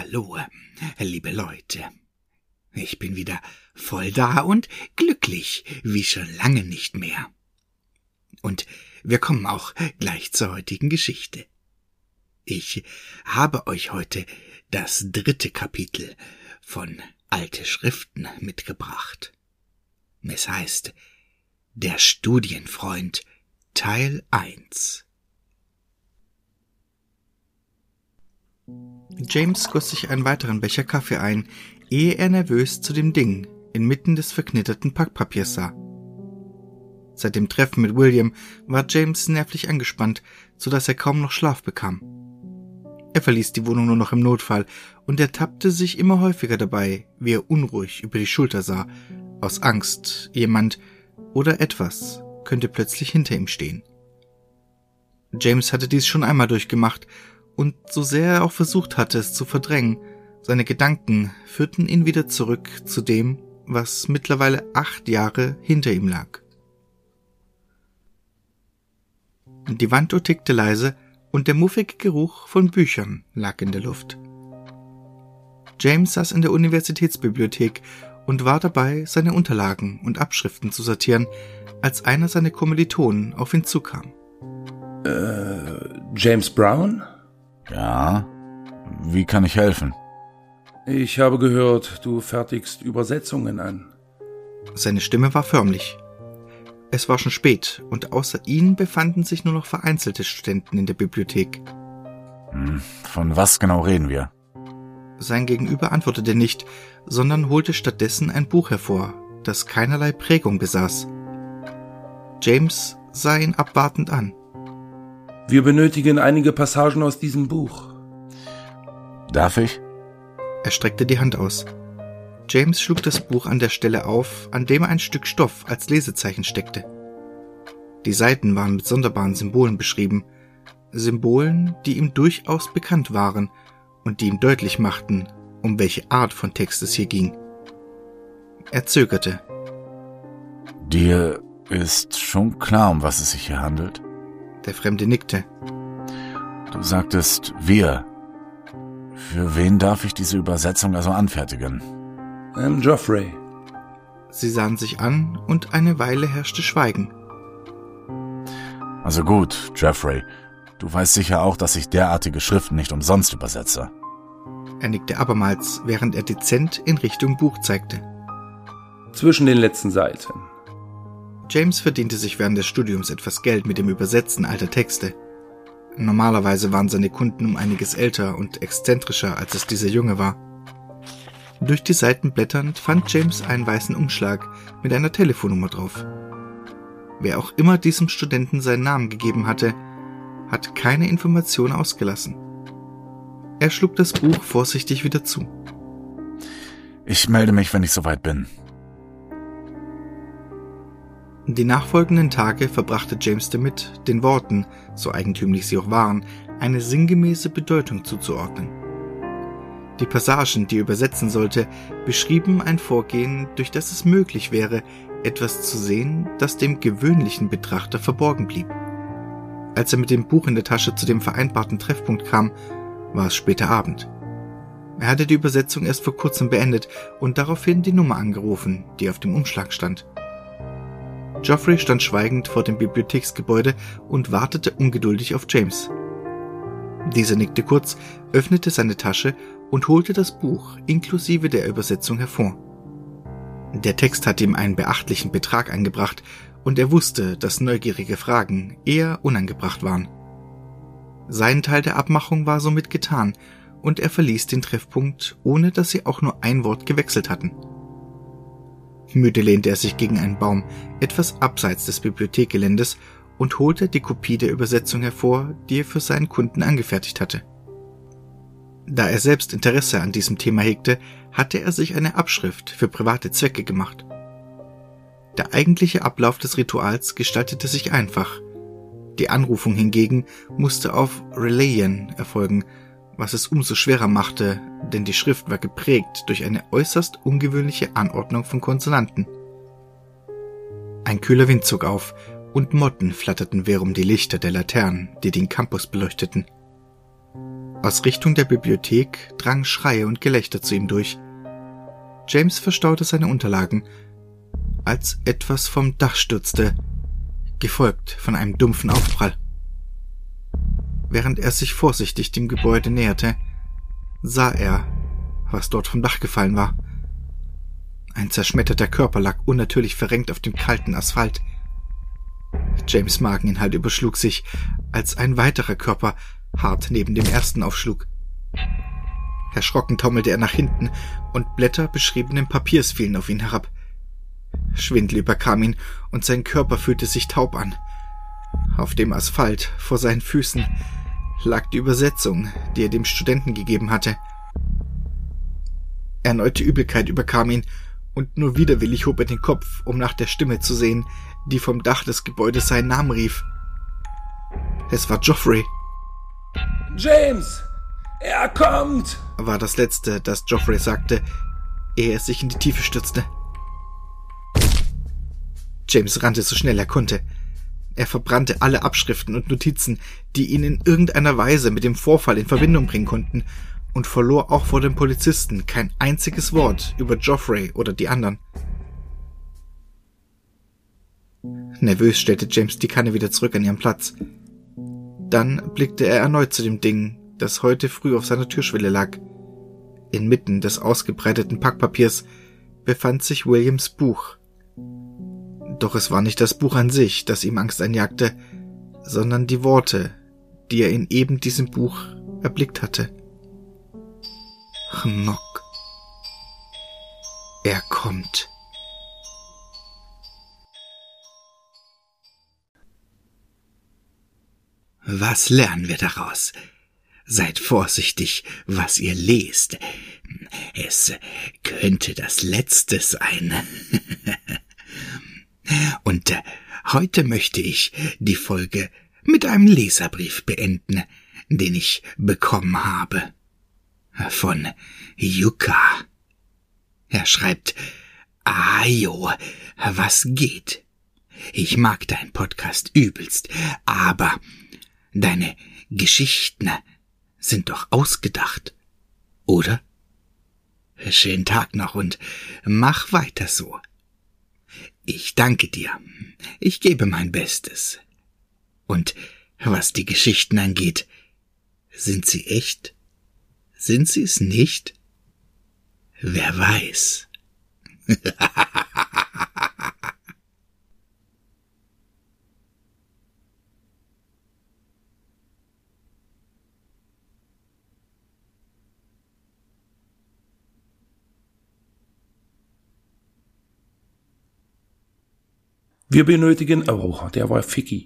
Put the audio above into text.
Hallo, liebe Leute. Ich bin wieder voll da und glücklich wie schon lange nicht mehr. Und wir kommen auch gleich zur heutigen Geschichte. Ich habe euch heute das dritte Kapitel von Alte Schriften mitgebracht. Es heißt Der Studienfreund Teil 1. James goss sich einen weiteren Becher Kaffee ein, ehe er nervös zu dem Ding inmitten des verknitterten Packpapiers sah. Seit dem Treffen mit William war James nervlich angespannt, so dass er kaum noch Schlaf bekam. Er verließ die Wohnung nur noch im Notfall und ertappte sich immer häufiger dabei, wie er unruhig über die Schulter sah, aus Angst, jemand oder etwas könnte plötzlich hinter ihm stehen. James hatte dies schon einmal durchgemacht und so sehr er auch versucht hatte, es zu verdrängen, seine Gedanken führten ihn wieder zurück zu dem, was mittlerweile acht Jahre hinter ihm lag. Die Wanduhr tickte leise und der muffige Geruch von Büchern lag in der Luft. James saß in der Universitätsbibliothek und war dabei, seine Unterlagen und Abschriften zu sortieren, als einer seiner Kommilitonen auf ihn zukam. Äh, James Brown? Ja, wie kann ich helfen? Ich habe gehört, du fertigst Übersetzungen an. Seine Stimme war förmlich. Es war schon spät, und außer ihnen befanden sich nur noch vereinzelte Studenten in der Bibliothek. Hm, von was genau reden wir? Sein Gegenüber antwortete nicht, sondern holte stattdessen ein Buch hervor, das keinerlei Prägung besaß. James sah ihn abwartend an. Wir benötigen einige Passagen aus diesem Buch. Darf ich? Er streckte die Hand aus. James schlug das Buch an der Stelle auf, an dem ein Stück Stoff als Lesezeichen steckte. Die Seiten waren mit sonderbaren Symbolen beschrieben, Symbolen, die ihm durchaus bekannt waren und die ihm deutlich machten, um welche Art von Text es hier ging. Er zögerte. Dir ist schon klar, um was es sich hier handelt? Der Fremde nickte. Du sagtest wir. Für wen darf ich diese Übersetzung also anfertigen? Ähm, Geoffrey. Sie sahen sich an und eine Weile herrschte Schweigen. Also gut, Geoffrey. Du weißt sicher auch, dass ich derartige Schriften nicht umsonst übersetze. Er nickte abermals, während er dezent in Richtung Buch zeigte. Zwischen den letzten Seiten. James verdiente sich während des Studiums etwas Geld mit dem Übersetzen alter Texte. Normalerweise waren seine Kunden um einiges älter und exzentrischer, als es dieser Junge war. Durch die Seiten blätternd fand James einen weißen Umschlag mit einer Telefonnummer drauf. Wer auch immer diesem Studenten seinen Namen gegeben hatte, hat keine Information ausgelassen. Er schlug das Buch vorsichtig wieder zu. Ich melde mich, wenn ich soweit bin. Die nachfolgenden Tage verbrachte James damit, den Worten, so eigentümlich sie auch waren, eine sinngemäße Bedeutung zuzuordnen. Die Passagen, die er übersetzen sollte, beschrieben ein Vorgehen, durch das es möglich wäre, etwas zu sehen, das dem gewöhnlichen Betrachter verborgen blieb. Als er mit dem Buch in der Tasche zu dem vereinbarten Treffpunkt kam, war es später Abend. Er hatte die Übersetzung erst vor kurzem beendet und daraufhin die Nummer angerufen, die auf dem Umschlag stand. Geoffrey stand schweigend vor dem Bibliotheksgebäude und wartete ungeduldig auf James. Dieser nickte kurz, öffnete seine Tasche und holte das Buch inklusive der Übersetzung hervor. Der Text hatte ihm einen beachtlichen Betrag eingebracht, und er wusste, dass neugierige Fragen eher unangebracht waren. Sein Teil der Abmachung war somit getan, und er verließ den Treffpunkt, ohne dass sie auch nur ein Wort gewechselt hatten. Müde lehnte er sich gegen einen Baum, etwas abseits des Bibliothekgeländes, und holte die Kopie der Übersetzung hervor, die er für seinen Kunden angefertigt hatte. Da er selbst Interesse an diesem Thema hegte, hatte er sich eine Abschrift für private Zwecke gemacht. Der eigentliche Ablauf des Rituals gestaltete sich einfach. Die Anrufung hingegen musste auf Relayen erfolgen, was es umso schwerer machte, denn die Schrift war geprägt durch eine äußerst ungewöhnliche Anordnung von Konsonanten. Ein kühler Wind zog auf und Motten flatterten wihr um die Lichter der Laternen, die den Campus beleuchteten. Aus Richtung der Bibliothek drangen Schreie und Gelächter zu ihm durch. James verstaute seine Unterlagen, als etwas vom Dach stürzte, gefolgt von einem dumpfen Aufprall. Während er sich vorsichtig dem Gebäude näherte, sah er, was dort vom Dach gefallen war. Ein zerschmetterter Körper lag unnatürlich verrenkt auf dem kalten Asphalt. James Mageninhalt überschlug sich, als ein weiterer Körper hart neben dem ersten aufschlug. Erschrocken taumelte er nach hinten und Blätter beschriebenen Papiers fielen auf ihn herab. Schwindel überkam ihn und sein Körper fühlte sich taub an. Auf dem Asphalt vor seinen Füßen lag die Übersetzung, die er dem Studenten gegeben hatte. Erneute Übelkeit überkam ihn und nur widerwillig hob er den Kopf, um nach der Stimme zu sehen, die vom Dach des Gebäudes seinen Namen rief. Es war Geoffrey. James! Er kommt! war das Letzte, das Geoffrey sagte, ehe er sich in die Tiefe stürzte. James rannte so schnell er konnte. Er verbrannte alle Abschriften und Notizen, die ihn in irgendeiner Weise mit dem Vorfall in Verbindung bringen konnten, und verlor auch vor den Polizisten kein einziges Wort über Geoffrey oder die anderen. Nervös stellte James die Kanne wieder zurück an ihren Platz. Dann blickte er erneut zu dem Ding, das heute früh auf seiner Türschwelle lag. Inmitten des ausgebreiteten Packpapiers befand sich Williams Buch. Doch es war nicht das Buch an sich, das ihm Angst einjagte, sondern die Worte, die er in eben diesem Buch erblickt hatte. Knock. Er kommt. Was lernen wir daraus? Seid vorsichtig, was ihr lest. Es könnte das Letzte sein. Heute möchte ich die Folge mit einem Leserbrief beenden, den ich bekommen habe. Von Yuka. Er schreibt, Ajo, was geht? Ich mag deinen Podcast übelst, aber deine Geschichten sind doch ausgedacht, oder? Schönen Tag noch und mach weiter so. Ich danke dir. Ich gebe mein Bestes. Und was die Geschichten angeht, sind sie echt? Sind sie es nicht? Wer weiß. Wir benötigen, oh, der war Ficky.